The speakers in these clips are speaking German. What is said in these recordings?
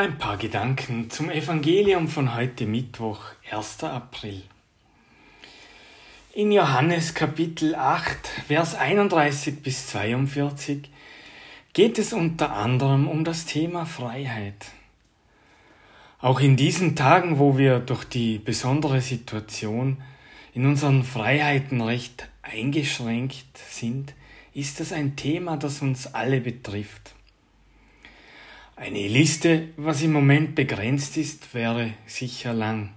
Ein paar Gedanken zum Evangelium von heute Mittwoch, 1. April. In Johannes Kapitel 8, Vers 31 bis 42 geht es unter anderem um das Thema Freiheit. Auch in diesen Tagen, wo wir durch die besondere Situation in unseren Freiheiten recht eingeschränkt sind, ist das ein Thema, das uns alle betrifft. Eine Liste, was im Moment begrenzt ist, wäre sicher lang.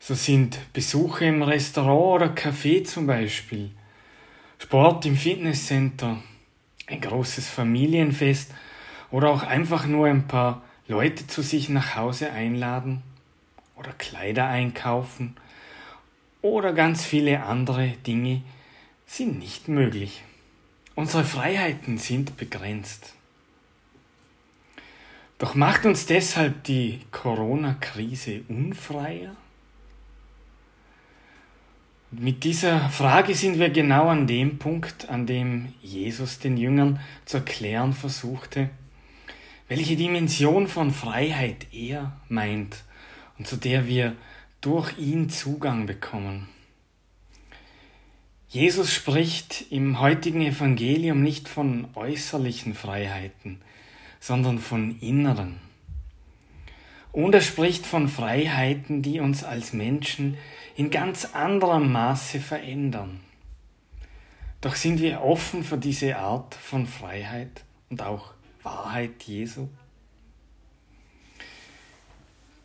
So sind Besuche im Restaurant oder Café zum Beispiel, Sport im Fitnesscenter, ein großes Familienfest oder auch einfach nur ein paar Leute zu sich nach Hause einladen oder Kleider einkaufen oder ganz viele andere Dinge sind nicht möglich. Unsere Freiheiten sind begrenzt. Doch macht uns deshalb die Corona-Krise unfreier? Mit dieser Frage sind wir genau an dem Punkt, an dem Jesus den Jüngern zu erklären versuchte, welche Dimension von Freiheit er meint und zu der wir durch ihn Zugang bekommen. Jesus spricht im heutigen Evangelium nicht von äußerlichen Freiheiten, sondern von inneren. Und er spricht von Freiheiten, die uns als Menschen in ganz anderem Maße verändern. Doch sind wir offen für diese Art von Freiheit und auch Wahrheit Jesu?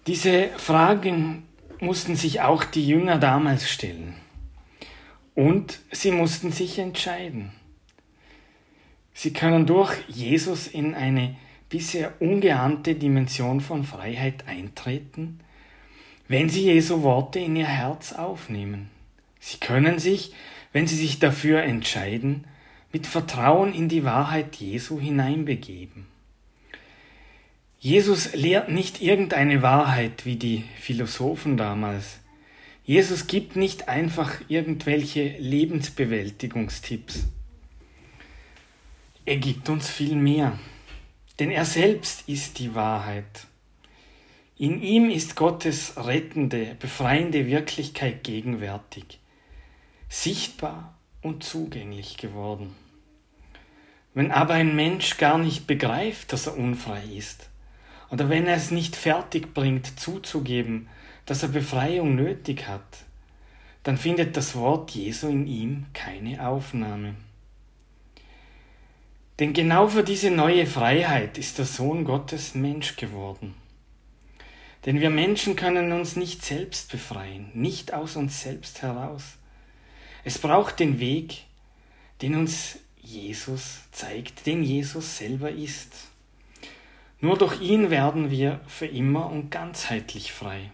Diese Fragen mussten sich auch die Jünger damals stellen. Und sie mussten sich entscheiden. Sie können durch Jesus in eine bisher ungeahnte Dimension von Freiheit eintreten, wenn sie Jesu Worte in ihr Herz aufnehmen. Sie können sich, wenn sie sich dafür entscheiden, mit Vertrauen in die Wahrheit Jesu hineinbegeben. Jesus lehrt nicht irgendeine Wahrheit wie die Philosophen damals. Jesus gibt nicht einfach irgendwelche Lebensbewältigungstipps. Er gibt uns viel mehr denn er selbst ist die Wahrheit. In ihm ist Gottes rettende, befreiende Wirklichkeit gegenwärtig, sichtbar und zugänglich geworden. Wenn aber ein Mensch gar nicht begreift, dass er unfrei ist, oder wenn er es nicht fertig bringt zuzugeben, dass er Befreiung nötig hat, dann findet das Wort Jesu in ihm keine Aufnahme. Denn genau für diese neue Freiheit ist der Sohn Gottes Mensch geworden. Denn wir Menschen können uns nicht selbst befreien, nicht aus uns selbst heraus. Es braucht den Weg, den uns Jesus zeigt, den Jesus selber ist. Nur durch ihn werden wir für immer und ganzheitlich frei.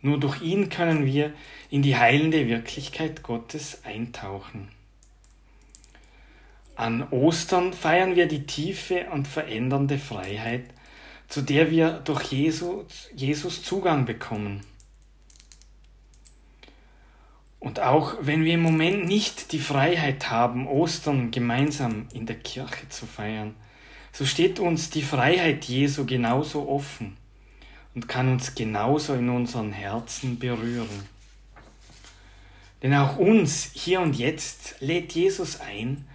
Nur durch ihn können wir in die heilende Wirklichkeit Gottes eintauchen. An Ostern feiern wir die tiefe und verändernde Freiheit, zu der wir durch Jesus, Jesus Zugang bekommen. Und auch wenn wir im Moment nicht die Freiheit haben, Ostern gemeinsam in der Kirche zu feiern, so steht uns die Freiheit Jesu genauso offen und kann uns genauso in unseren Herzen berühren. Denn auch uns hier und jetzt lädt Jesus ein,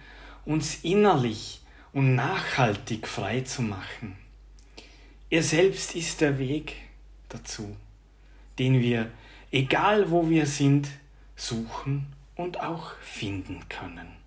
uns innerlich und nachhaltig frei zu machen. Er selbst ist der Weg dazu, den wir, egal wo wir sind, suchen und auch finden können.